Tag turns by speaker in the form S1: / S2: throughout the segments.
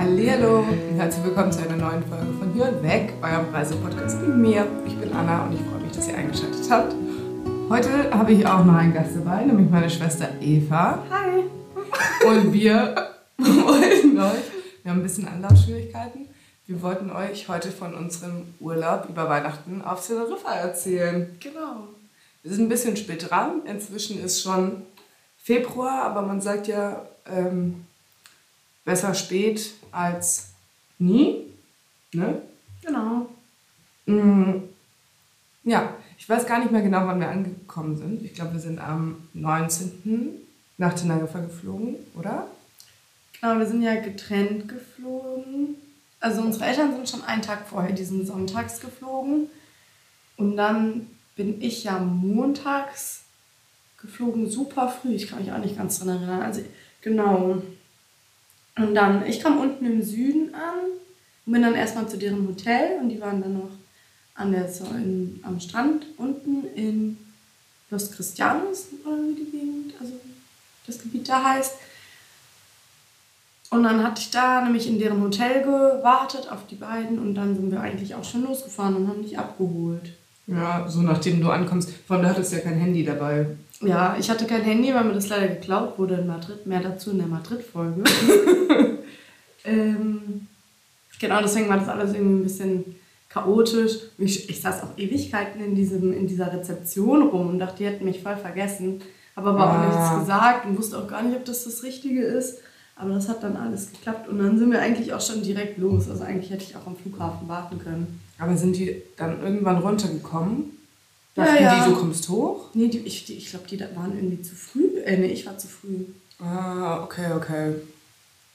S1: Hallihallo und herzlich willkommen zu einer neuen Folge von Hier und Weg, eurem Reisepodcast mit mir. Ich bin Anna und ich freue mich, dass ihr eingeschaltet habt. Heute habe ich auch noch einen Gast dabei, nämlich meine Schwester Eva.
S2: Hi.
S1: Und wir wollten euch, wir haben ein bisschen Anlaufschwierigkeiten, wir wollten euch heute von unserem Urlaub über Weihnachten auf Teneriffa erzählen.
S2: Genau.
S1: Wir sind ein bisschen spät dran, inzwischen ist schon Februar, aber man sagt ja, ähm, besser spät als nie. Ne?
S2: Genau.
S1: Mm, Ja, ich weiß gar nicht mehr genau, wann wir angekommen sind. Ich glaube, wir sind am 19. nach Teneriffa geflogen, oder?
S2: Genau, wir sind ja getrennt geflogen. Also unsere Eltern sind schon einen Tag vorher diesen sonntags geflogen. Und dann bin ich ja montags geflogen, super früh. Ich kann mich auch nicht ganz dran erinnern. Also genau. Und dann, ich kam unten im Süden an und bin dann erstmal zu deren Hotel und die waren dann noch an der, so in, am Strand unten in Los Cristianos, oder wie die Gegend, also das Gebiet da heißt. Und dann hatte ich da nämlich in deren Hotel gewartet auf die beiden und dann sind wir eigentlich auch schon losgefahren und haben dich abgeholt.
S1: Ja, so nachdem du ankommst. Vor allem, du hattest ja kein Handy dabei.
S2: Ja, ich hatte kein Handy, weil mir das leider geklaut wurde in Madrid. Mehr dazu in der Madrid-Folge. ähm, genau, deswegen war das alles irgendwie ein bisschen chaotisch. Ich, ich saß auch Ewigkeiten in, diesem, in dieser Rezeption rum und dachte, die hätten mich voll vergessen. Habe aber auch
S1: Ah.
S2: nichts gesagt und wusste auch gar nicht, ob das das Richtige ist. Aber das hat dann alles geklappt und dann sind wir eigentlich auch schon direkt los. Also eigentlich hätte ich auch am Flughafen warten können.
S1: Aber sind die dann irgendwann runtergekommen?
S2: Ja,
S1: Dachten
S2: ja.
S1: die, du kommst hoch?
S2: Nee, die, ich, die, ich glaube, die waren irgendwie zu früh. Äh, nee, ich war zu früh.
S1: Ah, okay, okay.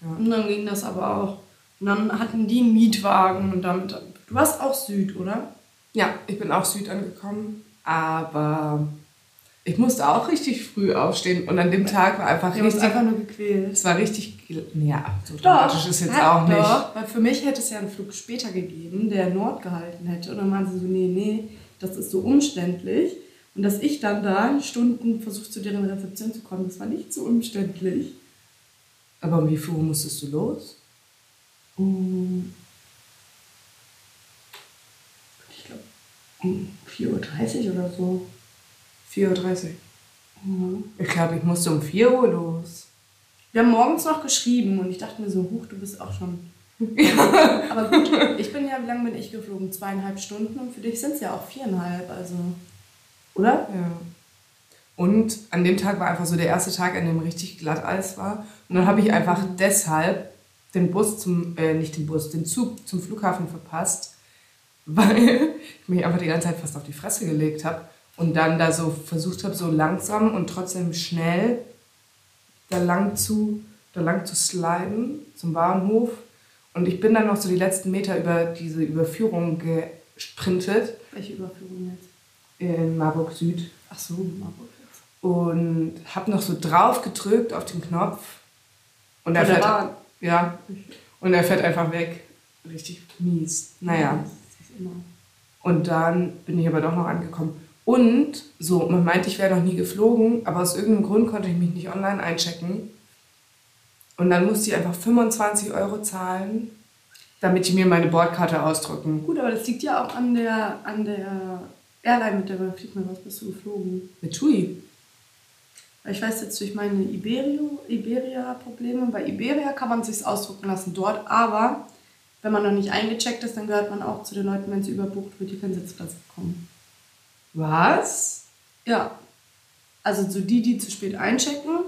S2: Und dann ging das aber auch. Und dann hatten die einen Mietwagen und damit. Du warst auch Süd, oder?
S1: Ja, ich bin auch Süd angekommen, aber ich musste auch richtig früh aufstehen und an dem Tag war einfach
S2: uns
S1: richtig,
S2: einfach nur gequält.
S1: es war richtig, ja, so dramatisch ist jetzt
S2: Ja,
S1: auch nicht.
S2: Doch, weil für mich hätte es ja einen Flug später gegeben, der Nord gehalten hätte. Und dann waren sie so, nee, nee, das ist so umständlich. Und dass ich dann da Stunden versucht zu deren Rezeption zu kommen, das war nicht so umständlich.
S1: Aber um wie viel Uhr musstest du los?
S2: Um, ich glaube, um 4.30 Uhr oder so.
S1: 4.30 Uhr.
S2: Mhm.
S1: Ich glaube, ich musste um 4 Uhr los.
S2: Wir haben morgens noch geschrieben und ich dachte mir so, huch, du bist auch schon. Aber gut, ich bin ja, wie lange bin ich geflogen? Zweieinhalb Stunden und für dich sind es ja auch viereinhalb, also. Oder?
S1: Ja. Und an dem Tag war einfach so der erste Tag, an dem richtig Glatteis war. Und dann habe ich einfach deshalb den Bus zum, äh, nicht den Bus, den Zug zum Flughafen verpasst, weil ich mich einfach die ganze Zeit fast auf die Fresse gelegt habe und dann da so versucht habe, so langsam und trotzdem schnell da lang zu, da lang zu sliden zum Bahnhof. Und ich bin dann noch so die letzten Meter über diese Überführung gesprintet.
S2: Welche Überführung jetzt?
S1: in Marburg Süd.
S2: Ach so, Marburg jetzt.
S1: und habe noch so drauf gedrückt auf den Knopf. Und er fährt
S2: Bahn.
S1: ja. Und er fährt einfach weg. Richtig mies. Naja. Und dann bin ich aber doch noch angekommen. Und so man meint ich wäre noch nie geflogen aber aus irgendeinem Grund konnte ich mich nicht online einchecken und dann musste ich einfach 25 Euro zahlen damit die mir meine Bordkarte ausdrücken
S2: Gut, aber das liegt ja auch an der, an der Airline, mit der man fliegt. Mit was bist du geflogen?
S1: mit TUI
S2: ich weiß jetzt durch meine Iberio, Iberia-Probleme, bei Iberia kann man sich ausdrucken lassen dort, aber wenn man noch nicht eingecheckt ist, dann gehört man auch zu den Leuten, wenn sie überbucht wird, die keinen Sitzplatz bekommen.
S1: was
S2: Ja. Also so die, die zu spät einchecken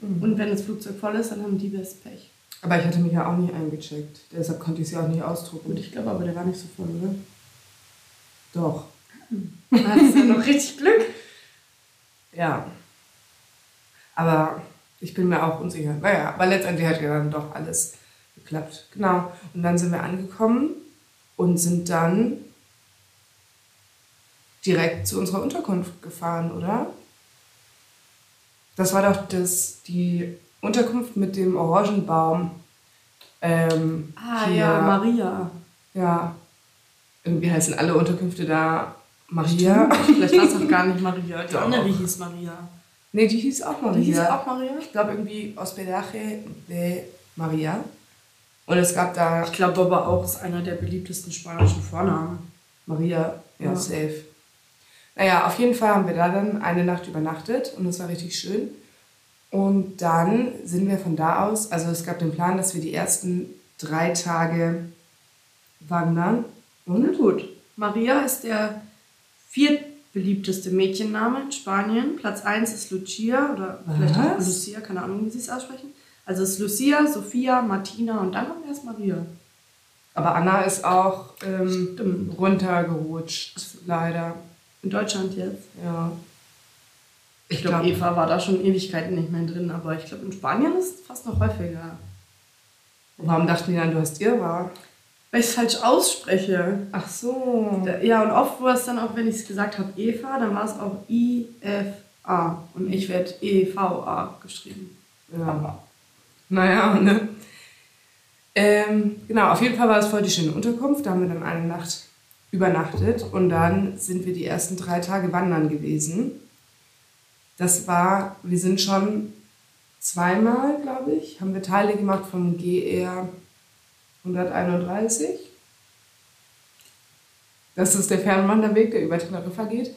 S2: und wenn das Flugzeug voll ist, dann haben die best Pech.
S1: aber ich hatte mich ja auch nicht eingecheckt deshalb konnte ich sie auch nicht ausdrucken
S2: Gut, ich glaube aber, der war nicht so voll, oder?
S1: doch
S2: Da hattest du ja noch richtig Glück.
S1: Ja. Aber ich bin mir auch unsicher. Naja, aber letztendlich hat ja dann doch alles geklappt. Genau. Und dann sind wir angekommen und sind dann direkt zu unserer Unterkunft gefahren, oder? Das war doch das, die Unterkunft mit dem Orangenbaum. Ähm,
S2: Ah
S1: hier-
S2: ja, Maria.
S1: Ja. Irgendwie heißen alle Unterkünfte da Maria.
S2: Vielleicht war es auch gar nicht Maria. Die
S1: Doch.
S2: andere hieß Maria.
S1: Nee, die hieß auch Maria.
S2: Die hieß auch Maria?
S1: Ich glaube irgendwie Hospedaje de Maria. Und es gab da.
S2: Ich glaube aber auch, ist einer der beliebtesten spanischen Vornamen.
S1: Maria, ja,
S2: Ja.
S1: safe. Naja, auf jeden Fall haben wir da dann eine Nacht übernachtet und es war richtig schön. Und dann sind wir von da aus, also es gab den Plan, dass wir die ersten drei Tage wandern.
S2: Na
S1: Und?
S2: gut. Maria ist der viertbeliebteste Mädchenname in Spanien. Platz 1 ist Lucia oder vielleicht auch
S1: Was?
S2: Lucia, keine Ahnung, wie sie es aussprechen. Also es ist Lucia, Sophia, Martina und dann haben wir erst Maria.
S1: Aber Anna ist auch ähm, runtergerutscht, leider.
S2: In Deutschland jetzt.
S1: Ja.
S2: Ich glaube,
S1: glaub-
S2: Eva war da schon Ewigkeiten nicht mehr drin, aber ich glaube, in Spanien ist es fast noch häufiger.
S1: Warum dachten die dann, du hast Irrwahr?
S2: Weil ich es falsch ausspreche.
S1: Ach so.
S2: Ja, und oft war es dann auch, wenn ich es gesagt habe, Eva, dann war es auch I-F-A. Und ich werde E-V-A geschrieben.
S1: Ja. Naja, ne? Ähm, genau, auf jeden Fall war es voll die schöne Unterkunft. Da haben wir dann eine Nacht übernachtet und dann sind wir die ersten drei Tage wandern gewesen. Das war, wir sind schon zweimal, glaube ich, haben wir Teile gemacht vom GR 131. Das ist der Fernwanderweg, der über Teneriffa geht.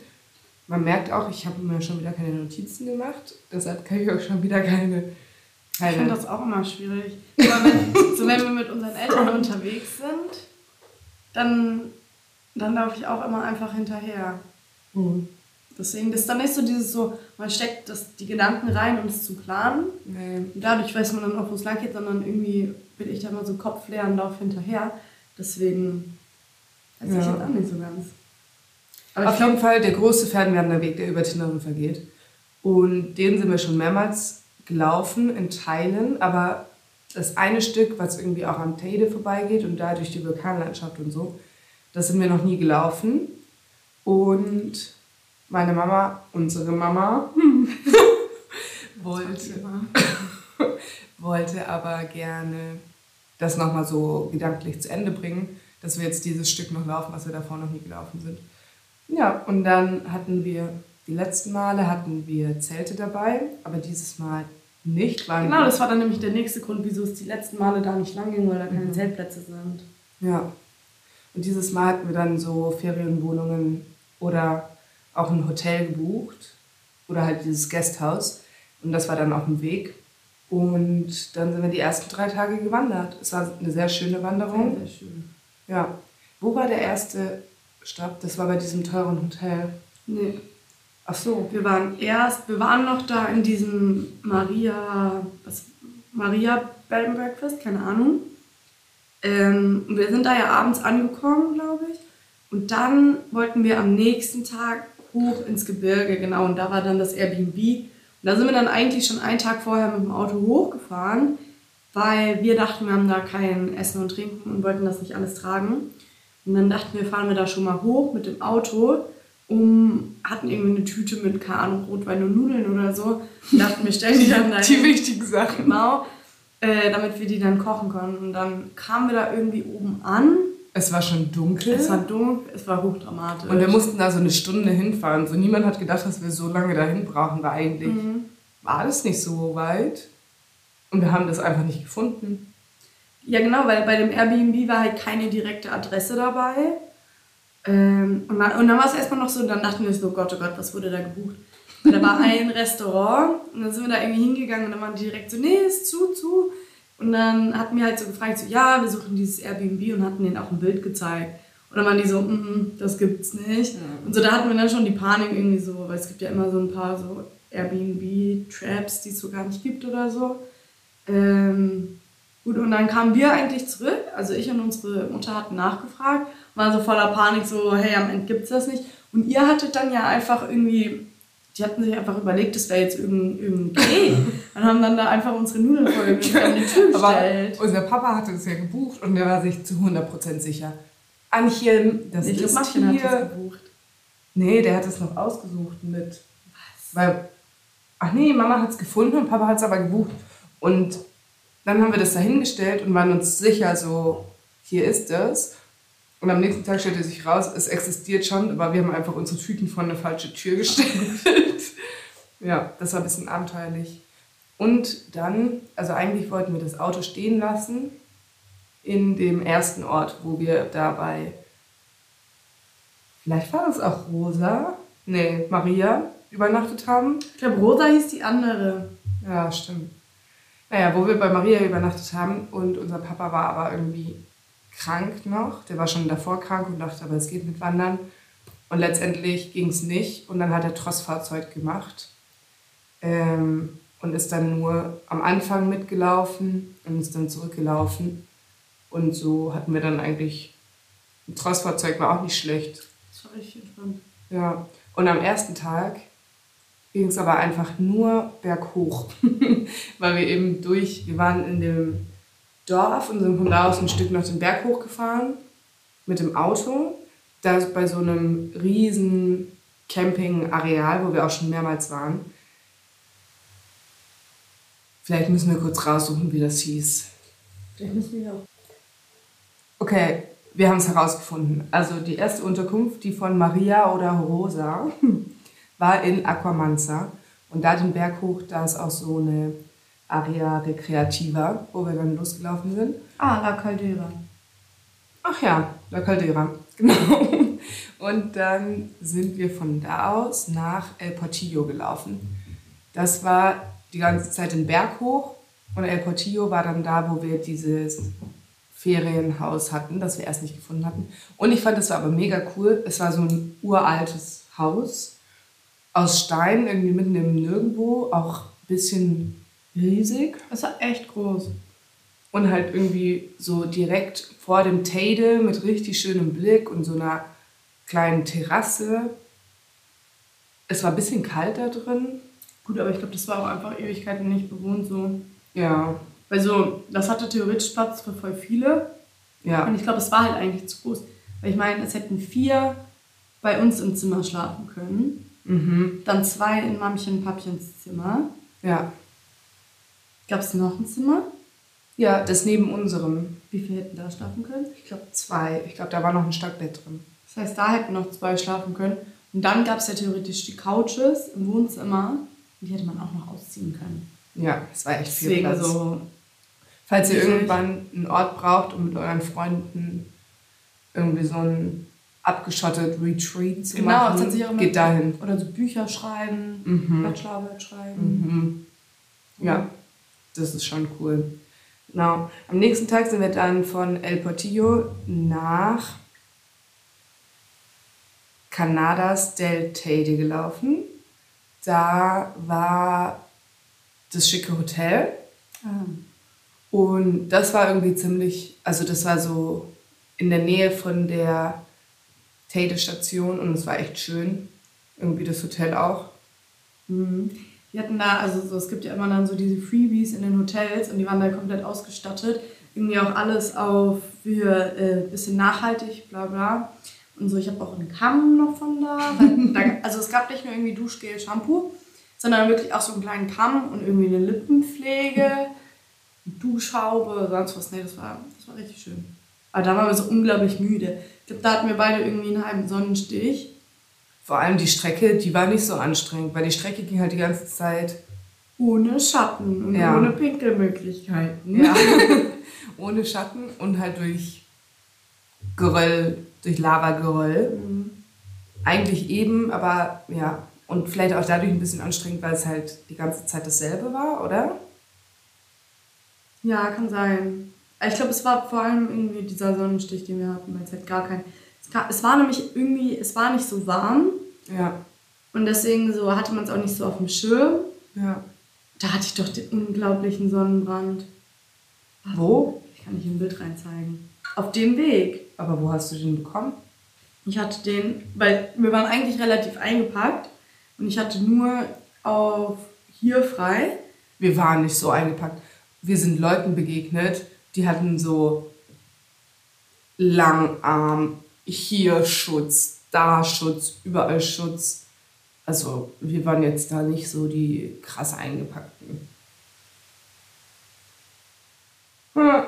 S1: Man merkt auch, ich habe mir schon wieder keine Notizen gemacht. Deshalb kann ich auch schon wieder keine.
S2: Ich finde das auch immer schwierig. Wenn, so wenn wir mit unseren Eltern unterwegs sind, dann, dann laufe ich auch immer einfach hinterher.
S1: Hm.
S2: Deswegen das ist dann nicht so dieses so, man steckt das, die Gedanken rein, um es zu planen.
S1: Nee.
S2: Dadurch weiß man dann auch, wo es lang geht, sondern irgendwie bin ich da immer so kopfleer und laufe hinterher. Deswegen weiß ich
S1: Ja.
S2: jetzt auch nicht so ganz. Aber
S1: Auf
S2: ich
S1: jeden Fall der große Fernwanderweg, der über Teneriffa geht. Und den sind wir schon mehrmals gelaufen in Teilen, aber das eine Stück, was irgendwie auch am Teide vorbeigeht und da durch die Vulkanlandschaft und so, das sind wir noch nie gelaufen. Und meine Mama, unsere Mama, wollte, wollte aber gerne das nochmal so gedanklich zu Ende bringen, dass wir jetzt dieses Stück noch laufen, was wir davor noch nie gelaufen sind. Ja, und dann hatten wir, die letzten Male hatten wir Zelte dabei, aber dieses Mal nicht, weil
S2: genau, das war dann nämlich der nächste Grund, wieso es die letzten Male da nicht lang ging, weil da keine Zeltplätze sind.
S1: Ja. Und dieses Mal hatten wir dann so Ferienwohnungen oder auch ein Hotel gebucht oder halt dieses Guesthouse. Und das war dann auf dem Weg. Und dann sind wir die ersten drei Tage gewandert. Es war eine sehr schöne Wanderung.
S2: Sehr, sehr schön.
S1: Ja. Wo war der erste Stopp? Das war bei diesem teuren Hotel.
S2: Nee.
S1: Ach so.
S2: Wir waren erst, wir waren noch da in diesem Maria, was, Maria Bed and Breakfast, keine Ahnung. Ähm, wir sind da ja abends angekommen, glaube ich. Und dann wollten wir am nächsten Tag hoch ins Gebirge, genau. Und da war dann das Airbnb. Und da sind wir dann eigentlich schon einen Tag vorher mit dem Auto hochgefahren, weil wir dachten, wir haben da kein Essen und Trinken und wollten das nicht alles tragen. Und dann dachten wir, fahren wir da schon mal hoch mit dem Auto, um, hatten irgendwie eine Tüte mit, keine Ahnung, Rotwein und Nudeln oder so. Und dachten, wir stellen die dann da
S1: Die wichtigen Sachen.
S2: Genau, äh, damit wir die dann kochen konnten. Und dann kamen wir da irgendwie oben an.
S1: Es war schon dunkel.
S2: Es war dunkel, es war hochdramatisch.
S1: und wir mussten da so eine Stunde hinfahren. So niemand hat gedacht, dass wir so lange dahin brauchen, weil eigentlich
S2: Mhm.
S1: war das nicht so weit. Und wir haben das einfach nicht gefunden.
S2: Ja, genau, weil bei dem Airbnb war halt keine direkte Adresse dabei. Ähm, und, dann, und dann war es erstmal noch so, und dann dachten wir so, Gott, oh Gott, was wurde da gebucht? Und da war ein Restaurant und dann sind wir da irgendwie hingegangen und dann waren die direkt so, nee, ist zu, zu. Und dann hatten wir halt so gefragt, so, ja, wir suchen dieses Airbnb und hatten denen auch ein Bild gezeigt. Und dann waren die so, mm, das gibt's nicht. Und so da hatten wir dann schon die Panik irgendwie so, weil es gibt ja immer so ein paar so Airbnb-Traps, die es so gar nicht gibt oder so. Ähm, gut, und dann kamen wir eigentlich zurück, also ich und unsere Mutter hatten nachgefragt, waren so voller Panik, so, hey, am Ende gibt's das nicht. Und ihr hattet dann ja einfach irgendwie, die hatten sich einfach überlegt, das wäre jetzt irgendein, irgendein Dreh. und haben dann da einfach unsere Nudeln an die Tür
S1: Aber
S2: gestellt.
S1: unser Papa hatte das ja gebucht und der war sich zu 100% sicher. Anchen, das
S2: Ich
S1: ist
S2: Martin hat
S1: hier.
S2: das gebucht.
S1: Nee, der hat es noch ausgesucht mit. Was? Weil, ach nee, Mama hat es gefunden und Papa hat es aber gebucht. Und dann haben wir das dahingestellt und waren uns sicher, so, hier ist es. Und am nächsten Tag stellte sich raus, es existiert schon, aber wir haben einfach unsere Tüten vor eine falsche Tür gestellt. ja, das war ein bisschen abenteuerlich. Und dann, also eigentlich wollten wir das Auto stehen lassen in dem ersten Ort, wo wir dabei, vielleicht war das auch Rosa, nee, Maria, übernachtet haben.
S2: Ich glaube, Rosa hieß die andere.
S1: Ja, stimmt. Naja, wo wir bei Maria übernachtet haben und unser Papa war aber irgendwie krank noch. Der war schon davor krank und dachte, aber es geht mit Wandern. Und letztendlich ging es nicht und dann hat er Trossfahrzeug gemacht ähm, und ist dann nur am Anfang mitgelaufen und ist dann zurückgelaufen. Und so hatten wir dann eigentlich, ein Trossfahrzeug war auch nicht schlecht.
S2: Das war richtig entspannt.
S1: Ja, und am ersten Tag ging es aber einfach nur berghoch, weil wir eben durch, wir waren in dem Dorf und sind von da aus ein Stück noch den Berg hochgefahren mit dem Auto. Da ist bei so einem riesen Campingareal, wo wir auch schon mehrmals waren. Vielleicht müssen wir kurz raussuchen, wie das hieß.
S2: Vielleicht müssen wir auch.
S1: Okay, wir haben es herausgefunden. Also die erste Unterkunft, die von Maria oder Rosa, war in Aquamanza. Und da den Berg hoch, da ist auch so eine Area Recreativa, wo wir dann losgelaufen sind.
S2: Ah, La Caldera.
S1: Ach ja, La Caldera, genau. Und dann sind wir von da aus nach El Portillo gelaufen. Das war die ganze Zeit den Berg hoch und El Portillo war dann da, wo wir dieses Ferienhaus hatten, das wir erst nicht gefunden hatten. Und ich fand, das war aber mega cool. Es war so ein uraltes Haus aus Stein, irgendwie mitten im Nirgendwo, auch ein bisschen riesig.
S2: Das war echt groß.
S1: Und halt irgendwie so direkt vor dem Teide mit richtig schönem Blick und so einer kleinen Terrasse. Es war ein bisschen kalt da drin.
S2: Gut, aber ich glaube, das war auch einfach Ewigkeiten nicht bewohnt so.
S1: Ja,
S2: Weil so, das hatte theoretisch Platz für voll viele.
S1: ja.
S2: Und ich glaube, es war halt eigentlich zu groß. Weil ich meine, es hätten vier bei uns im Zimmer schlafen können.
S1: Mhm.
S2: Dann zwei in Mamchen und Papchens Zimmer.
S1: Ja.
S2: Gab es noch ein Zimmer?
S1: Ja, das neben unserem.
S2: Wie viele hätten da schlafen können?
S1: Ich glaube zwei. Ich glaube, da war noch ein Stockbett drin.
S2: Das heißt, da hätten noch zwei schlafen können. Und dann gab es ja theoretisch die Couches im Wohnzimmer. Und die hätte man auch noch ausziehen können.
S1: Ja, es war echt viel
S2: Deswegen
S1: Platz.
S2: so.
S1: Falls ihr irgendwann einen Ort braucht, um mit euren Freunden irgendwie so ein abgeschottet Retreat zu
S2: Genau, das
S1: machen,
S2: hat auch immer-
S1: geht dahin.
S2: Oder so Bücher schreiben,
S1: Mhm.
S2: Bachelorarbeit schreiben.
S1: Mhm. Ja, das ist schon cool. Genau. Am nächsten Tag sind wir dann von El Portillo nach Canadas del Teide gelaufen. Da war das schicke Hotel.
S2: Ah.
S1: Und das war irgendwie ziemlich, also das war so in der Nähe von der Teide-Station und es war echt schön. Irgendwie das Hotel auch.
S2: Mhm. Wir hatten da, also so, es gibt ja immer dann so diese Freebies in den Hotels und die waren da komplett ausgestattet. Irgendwie auch alles auf für äh, bisschen nachhaltig, bla bla. Und so, ich habe auch einen Kamm noch von da. Da. Also es gab nicht nur irgendwie Duschgel, Shampoo, sondern wirklich auch so einen kleinen Kamm und irgendwie eine Lippenpflege, Duschhaube, sonst was. Nee, das war, das war richtig schön. Aber da waren wir so unglaublich müde. Ich glaube, da hatten wir beide irgendwie einen halben Sonnenstich.
S1: Vor allem die Strecke, die war nicht so anstrengend, weil die Strecke ging halt die ganze Zeit
S2: Ohne Schatten und
S1: Ja.
S2: ohne Pinkelmöglichkeiten.
S1: ja, ohne Schatten und halt durch Geröll, durch Lavageröll.
S2: Mhm.
S1: Eigentlich eben, aber ja. Und vielleicht auch dadurch ein bisschen anstrengend, weil es halt die ganze Zeit dasselbe war, oder?
S2: Ja, kann sein. Ich glaube, es war vor allem irgendwie dieser Sonnenstich, den wir hatten, weil es halt gar kein. Es, war nämlich irgendwie, es war nicht so warm
S1: Ja.
S2: und deswegen so hatte man es auch nicht so auf dem Schirm.
S1: ja.
S2: Da hatte ich doch den unglaublichen Sonnenbrand.
S1: Wo?
S2: Ich kann nicht ein Bild reinzeigen. Auf dem Weg.
S1: Aber wo hast du den bekommen?
S2: Ich hatte den, weil wir waren eigentlich relativ eingepackt und ich hatte nur auf hier frei.
S1: Wir waren nicht so eingepackt. Wir sind Leuten begegnet, die hatten so Langarm, hier Schutz, da Schutz, überall Schutz. Also wir waren jetzt da nicht so die krass eingepackten. Hm.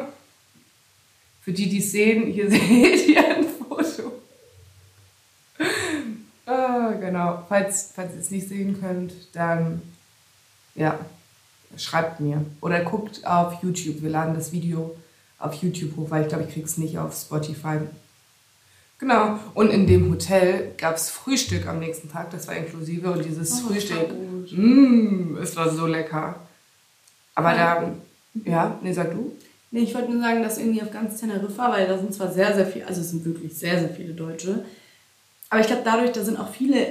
S1: Für die, die es sehen, hier seht ihr ein Foto. Ah, genau. Falls, falls ihr es nicht sehen könnt, dann ja, schreibt mir. Oder guckt auf YouTube. Wir laden das Video auf YouTube hoch, weil ich glaube, ich krieg's nicht auf Spotify. Genau. Und in dem Hotel gab es Frühstück am nächsten Tag, das war inklusive. Und dieses
S2: Oh,
S1: Frühstück, mh, es war so lecker. Aber da, ja, nee, sag du?
S2: Nee, ich wollte nur sagen, dass irgendwie auf ganz Teneriffa, weil da sind zwar sehr, sehr viele, also es sind wirklich sehr, sehr viele Deutsche, aber ich glaube dadurch, da sind auch viele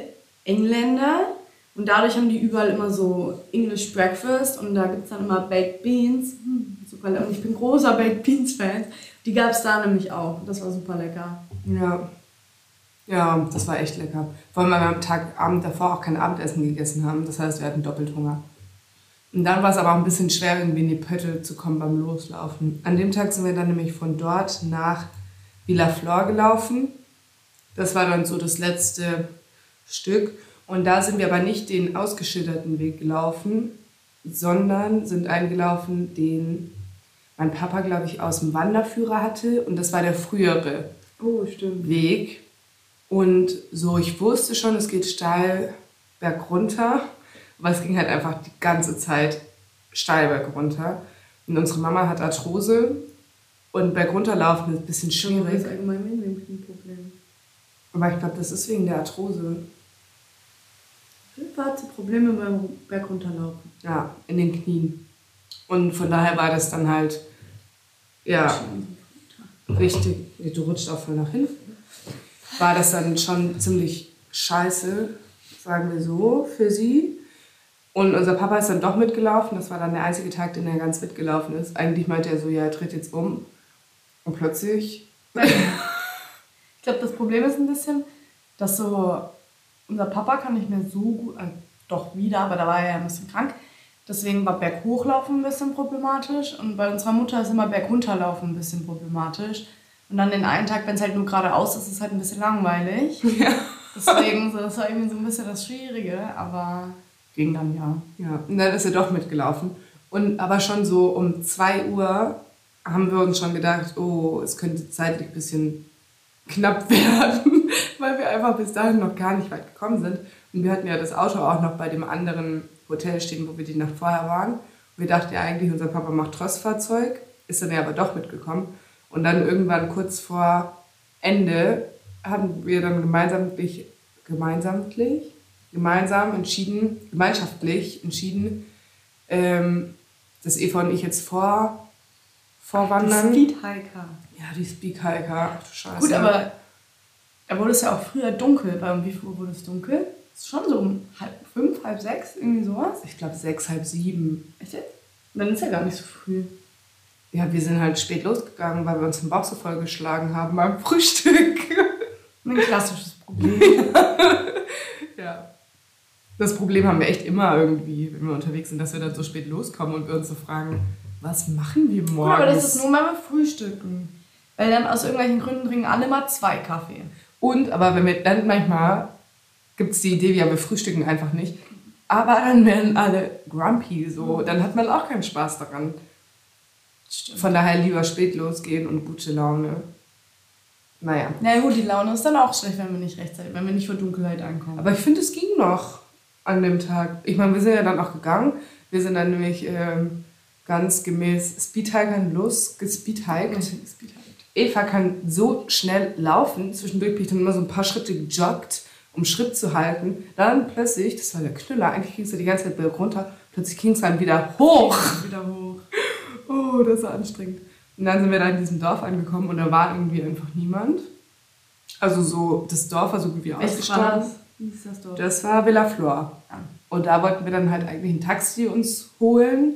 S2: Engländer und dadurch haben die überall immer so English Breakfast und da gibt es dann immer Baked Beans. Hm, super lecker. Und ich bin großer Baked Beans Fan. Die gab es da nämlich auch. Das war super lecker.
S1: Ja. Ja, das war echt lecker. Vor allem, weil wir am Tag, Abend davor auch kein Abendessen gegessen haben. Das heißt, wir hatten doppelt Hunger. Und dann war es aber auch ein bisschen schwer, irgendwie in die Pötte zu kommen beim Loslaufen. An dem Tag sind wir dann nämlich von dort nach Villaflor gelaufen. Das war dann so das letzte Stück. Und da sind wir aber nicht den ausgeschilderten Weg gelaufen, sondern sind eingelaufen, den mein Papa, glaube ich, aus dem Wanderführer hatte. Und das war der frühere
S2: Oh, stimmt.
S1: Weg. Und so, ich wusste schon, es geht steil bergunter, aber es ging halt einfach die ganze Zeit steil bergunter. Und unsere Mama hat Arthrose und bergunter laufen ist ein bisschen
S2: Das
S1: schwierig.
S2: ist allgemein mit dem Knieproblem.
S1: Aber ich glaube, das ist wegen der Arthrose.
S2: Hatte Probleme beim Berg runterlaufen.
S1: Ja, in den Knien. Und von daher war das dann halt, ja, richtig, du rutscht auch voll nach hinten, war das dann schon ziemlich scheiße, sagen wir so, für sie. Und unser Papa ist dann doch mitgelaufen. Das war dann der einzige Tag, den er ganz mitgelaufen ist. Eigentlich meinte er so, ja, er tritt jetzt um. Und plötzlich,
S2: Ich glaube, das Problem ist ein bisschen, dass so unser Papa kann nicht mehr so gut, äh, doch wieder, aber da war er ja ein bisschen krank. Deswegen war Berghochlaufen ein bisschen problematisch und bei unserer Mutter ist immer Bergunterlaufen ein bisschen problematisch. Und dann den einen Tag, wenn es halt nur geradeaus ist, ist es halt ein bisschen langweilig.
S1: ja.
S2: Deswegen, so, das war irgendwie so ein bisschen das Schwierige, aber ging dann ja.
S1: Ja, und dann ist er doch mitgelaufen. Und aber schon so um 2 Uhr haben wir uns schon gedacht, oh, es könnte zeitlich ein bisschen knapp werden, weil wir einfach bis dahin noch gar nicht weit gekommen sind. Und wir hatten ja das Auto auch noch bei dem anderen Hotel stehen, wo wir die Nacht vorher waren. Und wir dachten ja eigentlich, unser Papa macht Trossfahrzeug, ist dann ja aber doch mitgekommen. Und dann irgendwann kurz vor Ende haben wir dann gemeinsamlich, gemeinsamlich, gemeinsam entschieden, gemeinschaftlich entschieden, ähm, dass Eva und ich jetzt vor, vorwandern.
S2: Speedhiker.
S1: Ja, die Speakhiker. Ach du Scheiße.
S2: Gut, aber da wurde es ja auch früher dunkel. Bei um wie viel Uhr wurde es dunkel? Ist schon so um halb fünf, halb sechs, irgendwie sowas.
S1: Ich glaube sechs, halb sieben.
S2: Echt jetzt? Dann ist ja gar nicht so früh.
S1: Ja, wir sind halt spät losgegangen, weil wir uns den Bauch so voll geschlagen haben beim Frühstück.
S2: Ein klassisches Problem.
S1: ja. Das Problem haben wir echt immer irgendwie, wenn wir unterwegs sind, dass wir dann so spät loskommen und wir uns so fragen, was machen wir
S2: Gut,
S1: morgens?
S2: aber das ist nur mal beim Frühstücken. Weil dann aus irgendwelchen Gründen trinken alle mal zwei Kaffee.
S1: Und, aber wenn wir dann manchmal gibt es die Idee, ja, wir frühstücken einfach nicht. Aber dann werden alle grumpy so. Dann hat man auch keinen Spaß daran.
S2: Stimmt.
S1: Von daher lieber spät losgehen und gute Laune. Naja.
S2: Na gut, die Laune ist dann auch schlecht, wenn wir nicht rechtzeitig, wenn wir nicht vor Dunkelheit ankommen.
S1: Aber ich finde, es ging noch an dem Tag. Ich meine, wir sind ja dann auch gegangen. Wir sind dann nämlich ähm, ganz gemäß Speedhikern losgespeedhiked.
S2: Speedhike.
S1: Eva kann so schnell laufen. Zwischendurch bin ich dann immer so ein paar Schritte gejoggt, um Schritt zu halten. Dann plötzlich, das war der Knüller, eigentlich ging es ja die ganze Zeit runter. Plötzlich ging es dann wieder hoch.
S2: Wieder hoch.
S1: Oh, das war anstrengend. Und dann sind wir da in diesem Dorf angekommen und da war irgendwie einfach niemand. Also so, das Dorf war so
S2: Welches war
S1: ausgestorben.
S2: das? Wie das?
S1: Das war Villaflor.
S2: Ah.
S1: Und da wollten wir dann halt eigentlich ein Taxi uns holen,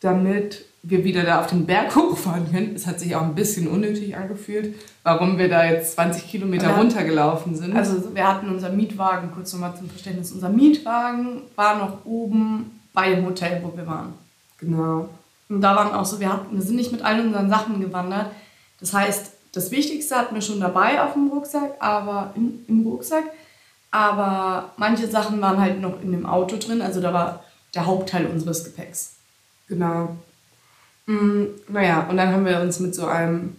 S1: damit wir wieder da auf den Berg hochfahren können. Es hat sich auch ein bisschen unnötig angefühlt, warum wir da jetzt 20 Kilometer runtergelaufen sind.
S2: Also wir hatten unser Mietwagen, kurz nochmal zum Verständnis, unser Mietwagen war noch oben bei dem Hotel, wo wir waren.
S1: genau.
S2: Und da waren auch so, wir, hatten, wir sind nicht mit all unseren Sachen gewandert. Das heißt, das Wichtigste hatten wir schon dabei auf dem Rucksack, aber im, im Rucksack. Aber manche Sachen waren halt noch in dem Auto drin, also da war der Hauptteil unseres Gepäcks.
S1: Genau. Mm, naja, und dann haben wir uns mit so einem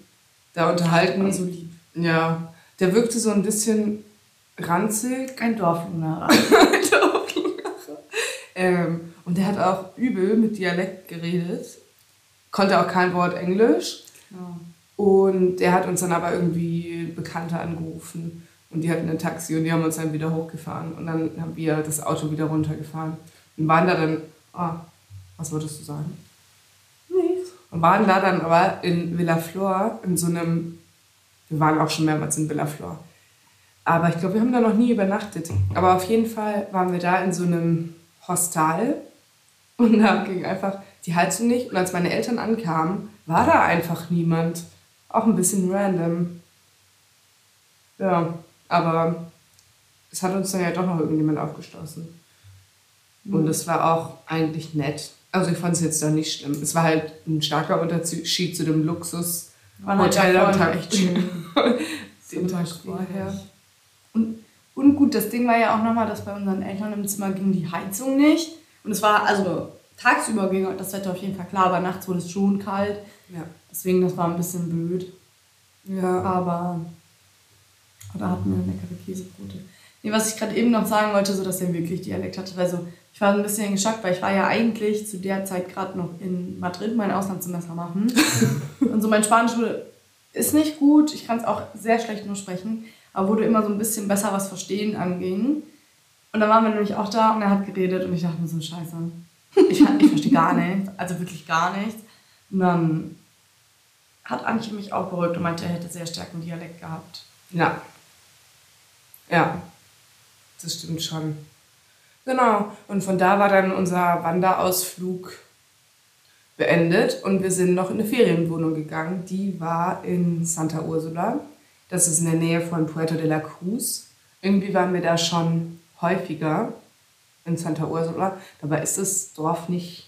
S1: da unterhalten.
S2: Also lieb.
S1: ja, der wirkte so ein bisschen ranzig.
S2: Ein Dorfluner.
S1: ähm, und der hat auch übel mit Dialekt geredet. Konnte auch kein Wort Englisch.
S2: Ja.
S1: Und der hat uns dann aber irgendwie Bekannte angerufen. Und die hatten ein Taxi und die haben uns dann wieder hochgefahren. Und dann haben wir das Auto wieder runtergefahren. Und waren da dann, ah, was wolltest du sagen? Und waren da dann aber in Villa Flor in so einem, wir waren auch schon mehrmals in Villa Flor. Aber ich glaube, wir haben da noch nie übernachtet. Aber auf jeden Fall waren wir da in so einem Hostal und da ging einfach die Heizung nicht. Und als meine Eltern ankamen, war da einfach niemand. Auch ein bisschen random. Ja, aber es hat uns dann ja doch noch irgendjemand aufgeschlossen. Und es war auch eigentlich nett. Also ich fand es jetzt da nicht schlimm. Es war halt ein starker Unterschied zu dem Luxus Hotel am Tag.
S2: echt schön.
S1: Den Tag vorher.
S2: Und, und gut, das Ding war ja auch nochmal, dass bei unseren Eltern im Zimmer ging die Heizung nicht. Und es war, also tagsüber ging das Wetter auf jeden Fall klar, aber nachts wurde es schon kalt.
S1: Ja.
S2: Deswegen, das war ein bisschen blöd.
S1: Ja.
S2: Aber da hatten wir leckere Käsebrote. Nee, was ich gerade eben noch sagen wollte, so dass er wirklich Dialekt hatte, weil so, ich war ein bisschen geschockt, weil ich war ja eigentlich zu der Zeit gerade noch in Madrid mein Auslandssemester machen. und so mein Spanisch wurde, ist nicht gut, ich kann es auch sehr schlecht nur sprechen, aber wurde immer so ein bisschen besser, was Verstehen anging. Und dann waren wir nämlich auch da und er hat geredet und ich dachte mir so, scheiße, ich, ich verstehe gar nichts, also wirklich gar nichts. Und dann hat Antje mich auch beruhigt und meinte, er hätte sehr starken Dialekt gehabt.
S1: Ja. Ja. Das stimmt schon. Genau. Und von da war dann unser Wanderausflug beendet und wir sind noch in eine Ferienwohnung gegangen. Die war in Santa Ursula. Das ist in der Nähe von Puerto de la Cruz. Irgendwie waren wir da schon häufiger in Santa Ursula. Dabei ist das Dorf nicht,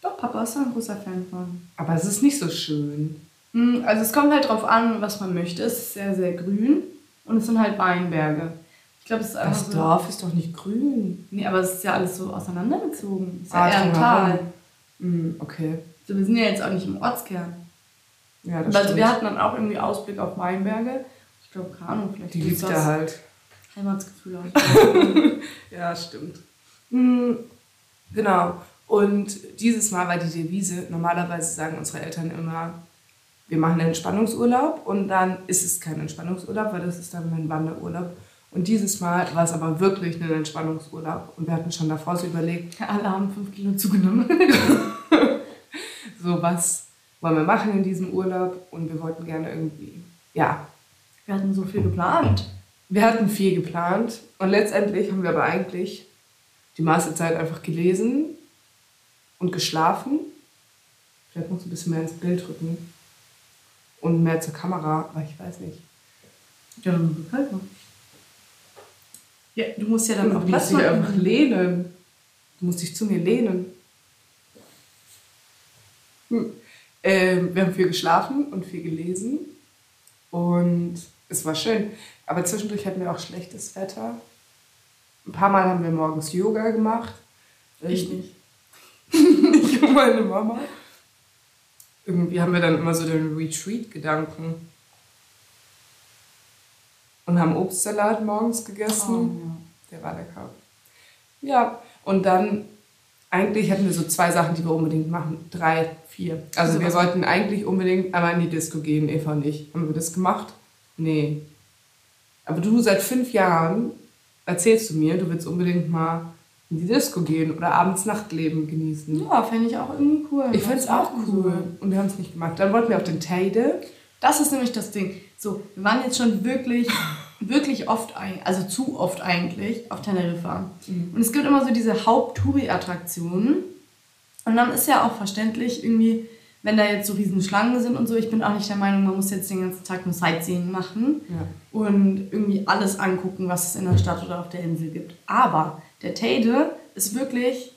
S2: Doch, Papa ist ein großer Fan von.
S1: aber es ist nicht so schön.
S2: Hm, Also es kommt halt drauf an, was man möchte. Es ist sehr, sehr grün und es sind halt Weinberge. Ich glaube, es ist
S1: Das
S2: so...
S1: Dorf ist doch nicht grün.
S2: Nee, aber es ist ja alles so auseinandergezogen. Es ist
S1: Ah,
S2: ja eher ein. Tal.
S1: Hm, okay.
S2: Also wir sind ja jetzt auch nicht im Ortskern.
S1: Ja, das
S2: Also
S1: stimmt.
S2: wir hatten dann auch irgendwie Ausblick auf Weinberge. Ich glaube, keine Ahnung, vielleicht
S1: Die liegt da halt.
S2: Heimatsgefühl aus.
S1: Ja, stimmt. Hm, genau. Und dieses Mal war die Devise, normalerweise sagen unsere Eltern immer, wir machen einen Entspannungsurlaub und dann ist es kein Entspannungsurlaub, weil das ist dann ein Wanderurlaub. Und dieses Mal war es aber wirklich ein Entspannungsurlaub. Und wir hatten schon davor so überlegt,
S2: Alle haben fünf Kilo zugenommen.
S1: so was wollen wir machen in diesem Urlaub. Und wir wollten gerne irgendwie, ja,
S2: Wir hatten so viel geplant.
S1: Wir hatten viel geplant und letztendlich haben wir aber eigentlich die meiste Zeit einfach gelesen und geschlafen. Vielleicht noch so ein bisschen mehr ins Bild rücken und mehr zur Kamera, aber ich weiß nicht.
S2: Ja, dann gefällt mir. Ja, du musst ja dann
S1: Du
S2: auch
S1: musst
S2: Platz
S1: dich einfach
S2: machen.
S1: lehnen. Du musst dich zu mir lehnen. Hm. Ähm, wir haben viel geschlafen und viel gelesen und es war schön. Aber zwischendurch hatten wir auch schlechtes Wetter. Ein paar Mal haben wir morgens Yoga gemacht.
S2: Ich nicht.
S1: ich und meine Mama. Irgendwie haben wir dann immer so den Retreat-Gedanken. Und haben Obstsalat morgens gegessen.
S2: Oh,
S1: Der war lecker. Ja, und dann, eigentlich hatten wir so zwei Sachen, die wir unbedingt machen. Drei, vier. Also
S2: Also
S1: wir wollten eigentlich unbedingt einmal in die Disco gehen, Eva und ich. Haben wir das gemacht? Nee. Aber du seit fünf Jahren erzählst du mir, du willst unbedingt mal in die Disco gehen oder abends Nachtleben genießen.
S2: Ja, fände ich auch irgendwie cool.
S1: Ich fand es auch cool. Und wir haben es nicht gemacht. Dann wollten wir auf den Teide.
S2: Das ist nämlich das Ding. So, wir waren jetzt schon wirklich, wirklich oft, ein, also zu oft eigentlich, auf Teneriffa. Und es gibt immer so diese Haupt-Touri-Attraktionen. Und dann ist ja auch verständlich irgendwie, wenn da jetzt so riesen Schlangen sind und so, ich bin auch nicht der Meinung, man muss jetzt den ganzen Tag nur Sightseeing machen
S1: Ja.
S2: und irgendwie alles angucken, was es in der Stadt oder auf der Insel gibt. Aber der Teide ist wirklich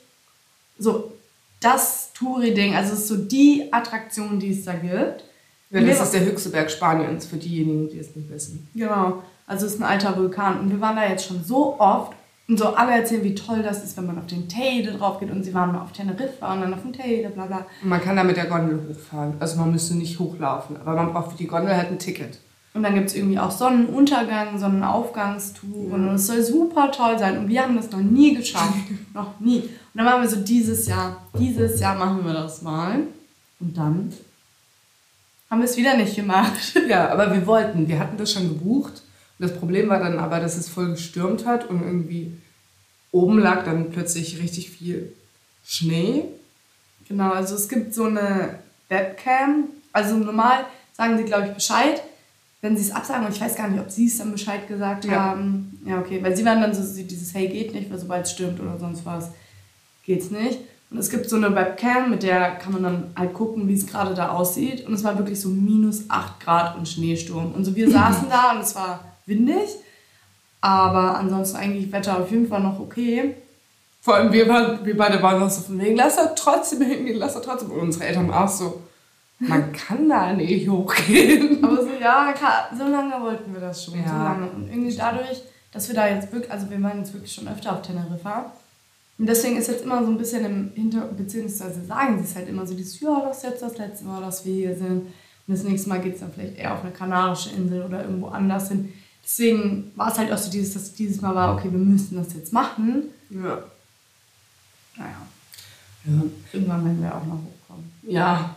S2: so das Touri-Ding, also es ist so die Attraktion, die es da gibt.
S1: Ja, das ist der höchste Berg Spaniens, für diejenigen, die es nicht wissen.
S2: Genau, also es ist ein alter Vulkan und wir waren da jetzt schon so oft und so alle erzählen, wie toll das ist, wenn man auf den Teide drauf geht und sie waren mal auf Teneriffa und dann auf dem Teide, bla bla.
S1: Und man kann da mit der Gondel hochfahren. Also man müsste nicht hochlaufen, aber man braucht für die Gondel halt ein Ticket.
S2: Und dann gibt es irgendwie auch Sonnenuntergang, Sonnenaufgangstouren und es soll super toll sein und wir haben das noch nie geschafft, noch nie. Und dann waren wir so, dieses Jahr, dieses Jahr machen wir das mal und dann haben wir es wieder nicht gemacht.
S1: Ja, aber wir wollten, wir hatten das schon gebucht. Und das Problem war dann aber, dass es voll gestürmt hat und irgendwie oben lag dann plötzlich richtig viel Schnee.
S2: Genau, also es gibt so eine Webcam. Also normal sagen sie, glaube ich, Bescheid, wenn sie es absagen. Und ich weiß gar nicht, ob sie es dann Bescheid gesagt
S1: Ja.
S2: haben. Ja, okay. Weil sie waren dann so dieses Hey geht nicht, weil sobald es stürmt oder sonst was, geht's nicht. Und es gibt so eine Webcam, mit der kann man dann halt gucken, wie es gerade da aussieht. Und es war wirklich so minus 8 Grad und Schneesturm. Und so wir saßen da und es war windig. Aber ansonsten eigentlich Wetter auf jeden Fall noch okay.
S1: Vor allem wir, waren, wir beide waren noch so von wegen, lass doch trotzdem hingehen, lass doch trotzdem. Und unsere Eltern auch so, man kann da nicht hochgehen.
S2: Aber so, ja, klar, so lange wollten wir das schon.
S1: Ja.
S2: So lange. Und irgendwie dadurch, dass wir da jetzt wirklich, also wir waren jetzt wirklich schon öfter auf Teneriffa. Und deswegen ist jetzt immer so ein bisschen im Hinter, beziehungsweise sagen sie es halt immer so, dieses, ja, das ist jetzt das letzte Mal, dass wir hier sind. Und das nächste Mal geht es dann vielleicht eher auf eine kanarische Insel oder irgendwo anders hin. Deswegen war es halt auch so dieses, dass dieses Mal war, okay, wir müssen das jetzt machen.
S1: Ja.
S2: Naja,
S1: ja.
S2: irgendwann werden wir auch noch hochkommen.
S1: Ja.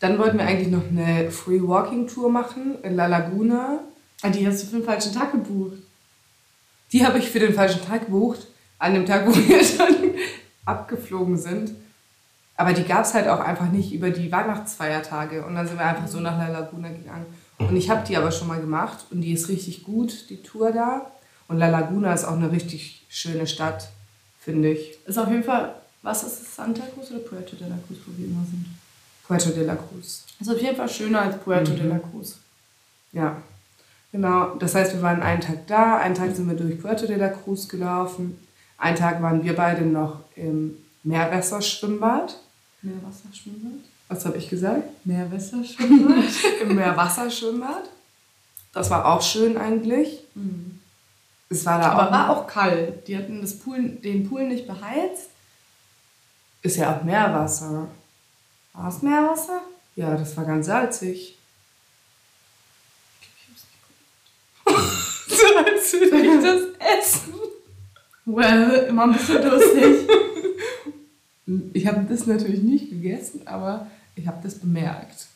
S1: Dann wollten wir eigentlich noch eine Free Walking Tour machen in La Laguna.
S2: Ah, die hast du für den falschen Tag gebucht.
S1: Die habe ich für den falschen Tag gebucht, an dem Tag, wo wir dann abgeflogen sind. Aber die gab es halt auch einfach nicht über die Weihnachtsfeiertage. Und dann sind wir einfach so nach La Laguna gegangen. Und ich habe die aber schon mal gemacht und die ist richtig gut, die Tour da. Und La Laguna ist auch eine richtig schöne Stadt, finde ich.
S2: Ist auf jeden Fall, was ist es, Santa Cruz oder Puerto de la Cruz, wo wir immer sind?
S1: Puerto de la Cruz.
S2: Ist auf jeden Fall schöner als Puerto
S1: Mhm.
S2: de la Cruz.
S1: Ja, genau. Das heißt, wir waren einen Tag da, einen Tag sind wir durch Puerto de la Cruz gelaufen. Einen Tag waren wir beide noch im Meerwasserschwimmbad.
S2: Meerwasserschwimmbad?
S1: Was habe ich gesagt?
S2: Meerwasserschwimmbad?
S1: Im Meerwasserschwimmbad. Das war auch schön eigentlich. Es war da
S2: Aber
S1: auch.
S2: war auch kalt. Die hatten das Pool, den Pool nicht beheizt.
S1: Ist ja auch Meerwasser.
S2: War es Meerwasser?
S1: Ja, das war ganz salzig.
S2: So als würde ich das essen. Well, immer ein bisschen durstig.
S1: Ich habe das natürlich nicht gegessen, aber ich habe das bemerkt.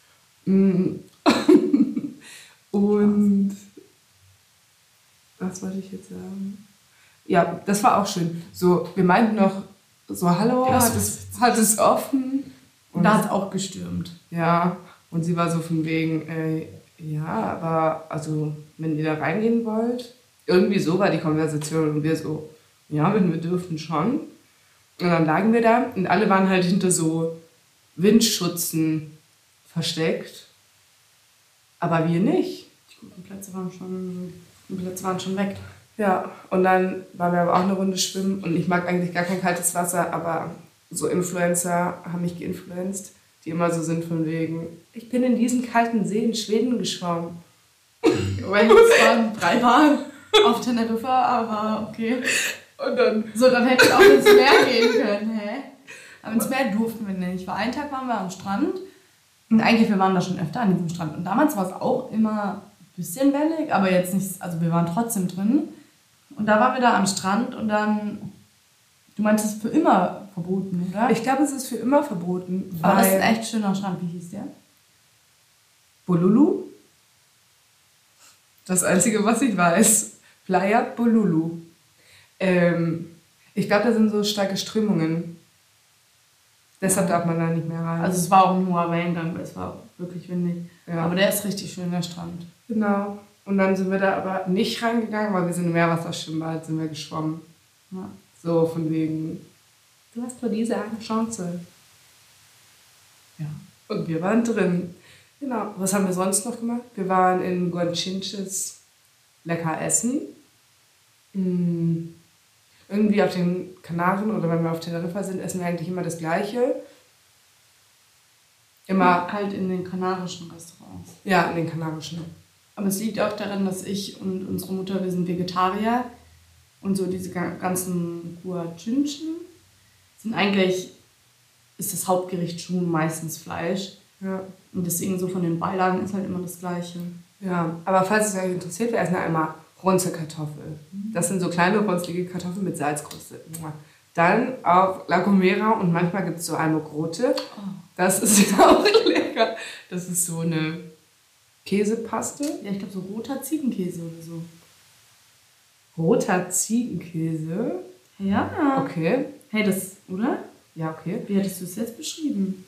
S1: Mm. Und was wollte ich jetzt sagen? Ja, das war auch schön. So, wir meinten noch so, hallo,
S2: Ja,
S1: hat, es, hat es offen?
S2: Und da hat es auch gestürmt.
S1: Ja, und sie war so von wegen, äh, ja, aber also, wenn ihr da reingehen wollt, irgendwie so war die Konversation und wir so, ja, wenn wir dürfen schon. Und dann lagen wir da und alle waren halt hinter so Windschutzen versteckt, aber wir nicht.
S2: Die guten Plätze waren schon, die Plätze waren schon weg.
S1: Ja, und dann waren wir aber auch eine Runde schwimmen und ich mag eigentlich gar kein kaltes Wasser, aber so Influencer haben mich geinfluenced, die immer so sind von wegen, ich bin in diesen kalten See in Schweden geschwommen.
S2: Well, es waren drei Bahnen auf Teneriffa, aber okay.
S1: Und dann,
S2: So, dann hätte ich auch ins Meer gehen können, hä? Aber ins Meer durften wir nicht, weil einen Tag waren wir am Strand und eigentlich, wir waren da schon öfter an diesem Strand und damals war es auch immer ein bisschen wellig, aber jetzt nicht, also wir waren trotzdem drin und da waren wir da am Strand und dann, du meinst, es ist für immer verboten, oder?
S1: ich glaube, es ist für immer verboten,
S2: aber das ist ein echt schöner Strand, wie hieß der?
S1: Bolulu, das Einzige, was ich weiß, Playa Bolulu. Ähm, ich glaube, da sind so starke Strömungen. Deshalb darf man da nicht mehr rein.
S2: Also es war auch ein hoher Wellengang, weil es war wirklich windig.
S1: Ja.
S2: Aber der ist richtig schön, der Strand.
S1: Genau. Und dann sind wir da aber nicht reingegangen, weil wir sind im Meerwasserschwimmbad, sind wir geschwommen.
S2: Ja.
S1: So von wegen, du hast nur diese eine Chance.
S2: ja.
S1: Und wir waren drin. Genau. Was haben wir sonst noch gemacht? Wir waren in Guanchinches lecker essen. Mm. Irgendwie auf den Kanaren oder wenn wir auf Teneriffa sind, essen wir eigentlich immer das Gleiche. Immer,
S2: Halt in den kanarischen Restaurants.
S1: ja, in den kanarischen.
S2: Aber es liegt auch daran, dass ich und unsere Mutter, wir sind Vegetarier. Und so diese ga- ganzen Guachinchen sind eigentlich, ist das Hauptgericht schon meistens Fleisch.
S1: Ja.
S2: Und deswegen so von den Beilagen ist halt immer das Gleiche.
S1: Ja, aber falls es euch interessiert, wir essen ja einmal Runzelkartoffel. Das sind so kleine runzlige Kartoffeln mit Salzkruste. Dann auf La Gomera und manchmal gibt es so eine Grote. Das ist auch lecker. Das ist so eine Käsepaste.
S2: Ja, ich glaube so roter Ziegenkäse oder so.
S1: Roter Ziegenkäse.
S2: Ja.
S1: Okay.
S2: Hey, das, oder?
S1: Ja, okay.
S2: Wie hättest du es jetzt beschrieben?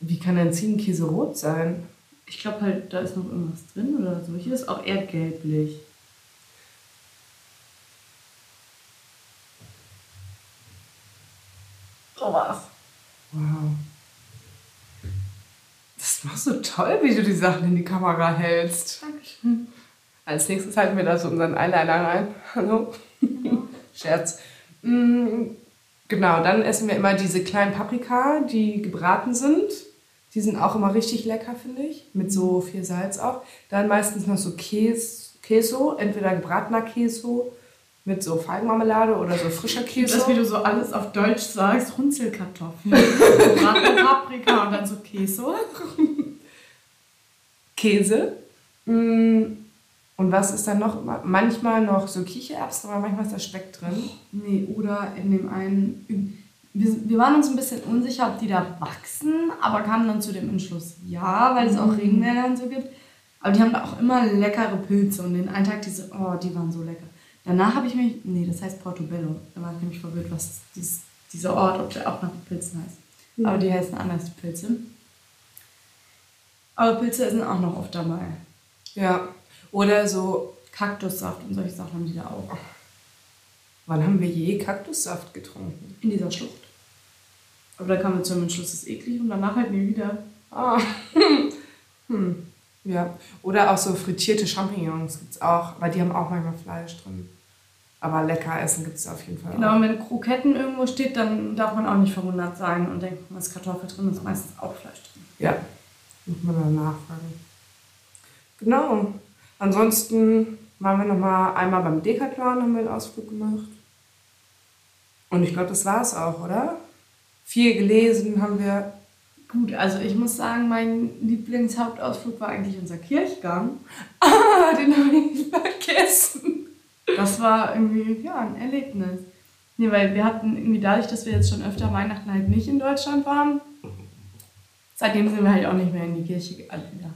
S1: Wie kann ein Ziegenkäse rot sein?
S2: Ich glaube halt, da ist noch irgendwas drin oder so. Hier ist auch eher gelblich. Sowas.
S1: Wow. Das machst du toll, wie du die Sachen in die Kamera hältst.
S2: Dankeschön.
S1: Als nächstes halten wir da so unseren Eyeliner rein. Hallo? Scherz. Mm, Genau, dann essen wir immer diese kleinen Paprika, die gebraten sind. Die sind auch immer richtig lecker, finde ich. Mit so viel Salz auch. Dann meistens noch so Käse, Queso, entweder gebratener Queso mit so Feigenmarmelade oder so frischer Queso.
S2: Das, wie du so alles auf Deutsch sagst, Runzelkartoffeln, gebratene Paprika und dann so Käse.
S1: Käse. Mm, Und was ist dann noch? Manchmal noch so Kichererbsen, aber manchmal ist da Speck drin.
S2: Nee, oder in dem einen. Wir, wir waren uns ein bisschen unsicher, ob die da wachsen, aber kamen dann zu dem Entschluss, ja, weil es auch Regenwälder und so gibt. Aber die haben da auch immer leckere Pilze und den einen Tag diese, oh, die waren so lecker. Danach habe ich mich, nee, das heißt Portobello. Da war ich nämlich verwirrt, was dies, dieser Ort, ob der auch nach Pilzen heißt. Aber die heißen anders, die Pilze. Aber Pilze sind auch noch oft dabei.
S1: Ja. Oder so,
S2: Kaktussaft und solche Sachen haben die da auch.
S1: Wann haben wir je Kaktussaft getrunken?
S2: In dieser Schlucht. Aber da kamen wir zum Entschluss, das ist eklig und danach halt nie wieder.
S1: Ah. hm. Ja. Oder auch so frittierte Champignons gibt es auch, weil die haben auch manchmal Fleisch drin. Aber lecker essen gibt es auf jeden Fall
S2: Genau,
S1: auch.
S2: wenn Kroketten irgendwo steht, dann darf man auch nicht verwundert sein und denken, da ist Kartoffel drin, ist meistens auch Fleisch drin.
S1: Ja. Muss man dann nachfragen. Genau. Ansonsten waren wir noch mal einmal beim Decathlon, haben wir einen Ausflug gemacht. Und ich glaube, das war es auch, oder? Viel gelesen haben wir.
S2: Gut, also ich muss sagen, mein Lieblingshauptausflug war eigentlich unser Kirchgang.
S1: Ah, den habe ich vergessen.
S2: Das war irgendwie, ja, ein Erlebnis. Nee, weil wir hatten irgendwie dadurch, dass wir jetzt schon öfter Weihnachten halt nicht in Deutschland waren, seitdem sind wir halt auch nicht mehr in die Kirche, also, ja,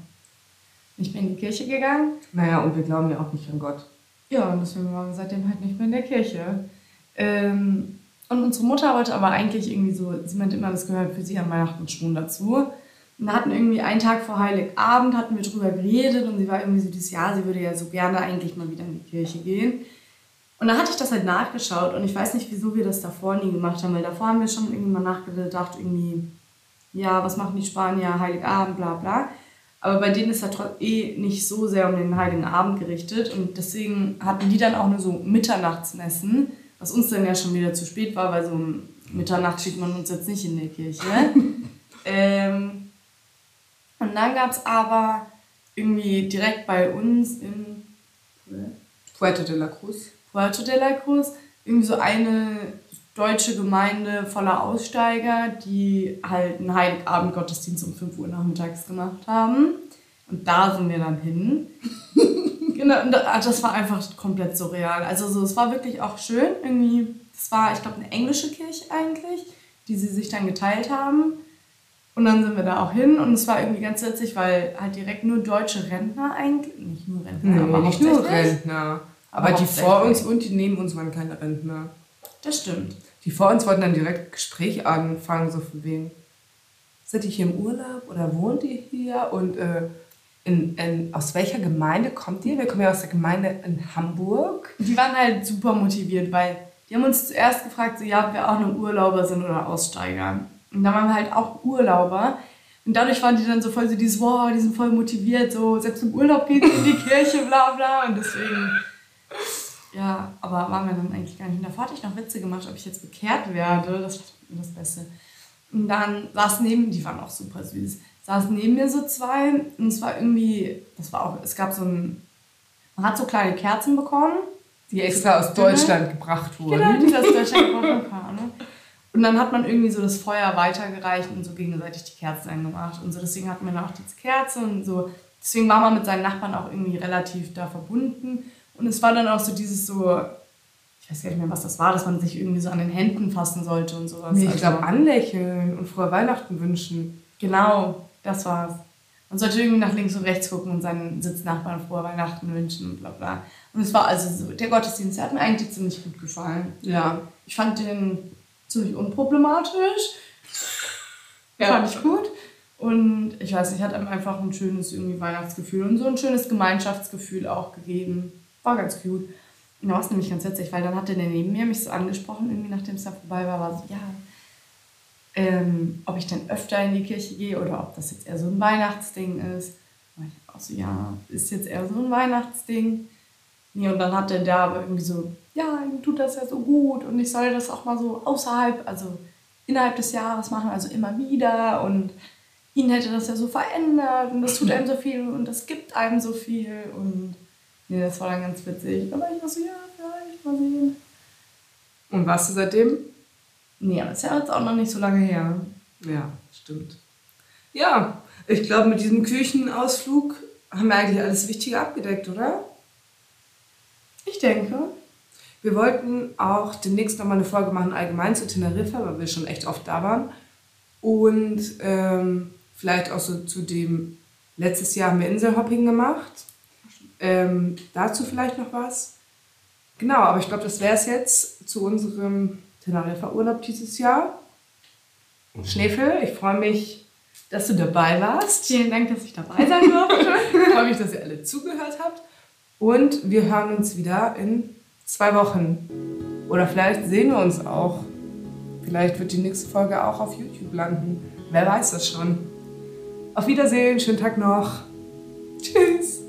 S2: nicht mehr in die Kirche gegangen.
S1: Naja, und wir glauben ja auch nicht an Gott.
S2: Ja, und deswegen waren wir seitdem halt nicht mehr in der Kirche. Ähm, und unsere Mutter wollte aber eigentlich irgendwie so, sie meinte immer, das gehört für sie an Weihnachten schon dazu. Und hatten irgendwie einen Tag vor Heiligabend hatten wir drüber geredet und sie war irgendwie so dieses Jahr, sie würde ja so gerne eigentlich mal wieder in die Kirche gehen. Und da hatte ich das halt nachgeschaut und ich weiß nicht, wieso wir das davor nie gemacht haben, weil davor haben wir schon irgendwie mal nachgedacht, irgendwie, ja, was machen die Spanier, Heiligabend, bla bla. Aber bei denen ist trotzdem eh nicht so sehr um den Heiligen Abend gerichtet und deswegen hatten die dann auch nur so Mitternachtsmessen, was uns dann ja schon wieder zu spät war, weil so um Mitternacht schickt man uns jetzt nicht in der Kirche. ähm, und dann gab es aber irgendwie direkt bei uns in
S1: Puerto de la Cruz.
S2: Puerto de la Cruz irgendwie so eine deutsche Gemeinde voller Aussteiger, die halt einen Heiligabend-Gottesdienst um 5 Uhr nachmittags gemacht haben. Und da sind wir dann hin. genau, das war einfach komplett surreal. Also so, es war wirklich auch schön. Irgendwie, das war, ich glaube, eine englische Kirche eigentlich, die sie sich dann geteilt haben. Und dann sind wir da auch hin und es war irgendwie ganz witzig, weil halt direkt nur deutsche Rentner eigentlich, nicht nur Rentner,
S1: Nee,
S2: aber
S1: nicht nur. Rentner. Aber,
S2: Aber
S1: die vor uns und die neben uns waren keine Rentner.
S2: Das stimmt.
S1: Die vor uns wollten dann direkt Gespräch anfangen, so von wegen, seid ihr hier im Urlaub oder wohnt ihr hier? Und äh, in, in, aus welcher Gemeinde kommt ihr? Wir kommen ja aus der Gemeinde in Hamburg.
S2: Die waren halt super motiviert, weil die haben uns zuerst gefragt, so, ja, ob wir auch nur Urlauber sind oder Aussteiger. Und dann waren wir halt auch Urlauber. Und dadurch waren die dann so voll so dieses, wow, die sind voll motiviert, so selbst im Urlaub geht in die Kirche, bla bla. Und deswegen, ja, aber waren wir dann eigentlich gar nicht. Und davor hatte ich noch Witze gemacht, ob ich jetzt bekehrt werde. Das war das Beste. Und dann saß neben, die waren auch super süß, saß neben mir so zwei und es war irgendwie, das war auch, es gab so ein, man hat so kleine Kerzen bekommen
S1: Die extra aus Deutschland gebracht wurden.
S2: Genau, die das Deutschland gebrauchen kann. Ne? Und dann hat man irgendwie so das Feuer weitergereicht und so gegenseitig die Kerzen angemacht. Und so deswegen hatten wir dann auch diese Kerze und so. Deswegen war man mit seinen Nachbarn auch irgendwie relativ da verbunden. Und es war dann auch so dieses so, ich weiß gar nicht mehr, was das war, dass man sich irgendwie so an den Händen fassen sollte und sowas.
S1: Nee, ich
S2: Also-
S1: glaube, anlächeln und frohe Weihnachten wünschen.
S2: Genau, das war's. Man sollte irgendwie nach links und rechts gucken und seinen Sitznachbarn frohe Weihnachten wünschen und bla bla. Und es war also so, der Gottesdienst, der hat mir eigentlich ziemlich gut gefallen.
S1: Ja.
S2: Ich fand den ziemlich unproblematisch.
S1: Ja.
S2: Fand ich gut. Und ich weiß nicht, hat einem einfach ein schönes irgendwie Weihnachtsgefühl und so ein schönes Gemeinschaftsgefühl auch gegeben. War ganz cute. Und da war es nämlich ganz witzig, weil dann hat der neben mir mich so angesprochen, irgendwie nachdem es da vorbei war, war so, ja, ähm, ob ich denn öfter in die Kirche gehe oder ob das jetzt eher so ein Weihnachtsding ist. Und ich auch so, ja, ist jetzt eher so ein Weihnachtsding. Nee, und dann hat der da irgendwie so, ja, ihm tut das ja so gut und ich soll das auch mal so außerhalb, also innerhalb des Jahres machen, also immer wieder und ihn hätte das ja so verändert und das tut einem so viel und das gibt einem so viel und nee, das war dann ganz witzig. Aber ich war so, ja, vielleicht mal sehen.
S1: Und warst du seitdem?
S2: Nee, aber ist ja jetzt auch noch nicht so lange her.
S1: Ja, stimmt. Ja, ich glaube, mit diesem Küchenausflug haben wir eigentlich alles Wichtige abgedeckt, oder?
S2: Ich denke.
S1: Wir wollten auch demnächst nochmal eine Folge machen, allgemein zu Teneriffa, weil wir schon echt oft da waren. Und ähm, vielleicht auch so zu dem, letztes Jahr haben wir Inselhopping gemacht. Ähm, dazu vielleicht noch was. Genau, aber ich glaube, das wäre es jetzt zu unserem Teneriffa-Urlaub dieses Jahr. Schneefel, ich freue mich, dass du dabei warst.
S2: Vielen Dank, dass ich dabei sein durfte.
S1: Ich freue mich, dass ihr alle zugehört habt. Und wir hören uns wieder in zwei Wochen. Oder vielleicht sehen wir uns auch. Vielleicht wird die nächste Folge auch auf YouTube landen. Wer weiß das schon. Auf Wiedersehen, schönen Tag noch. Tschüss.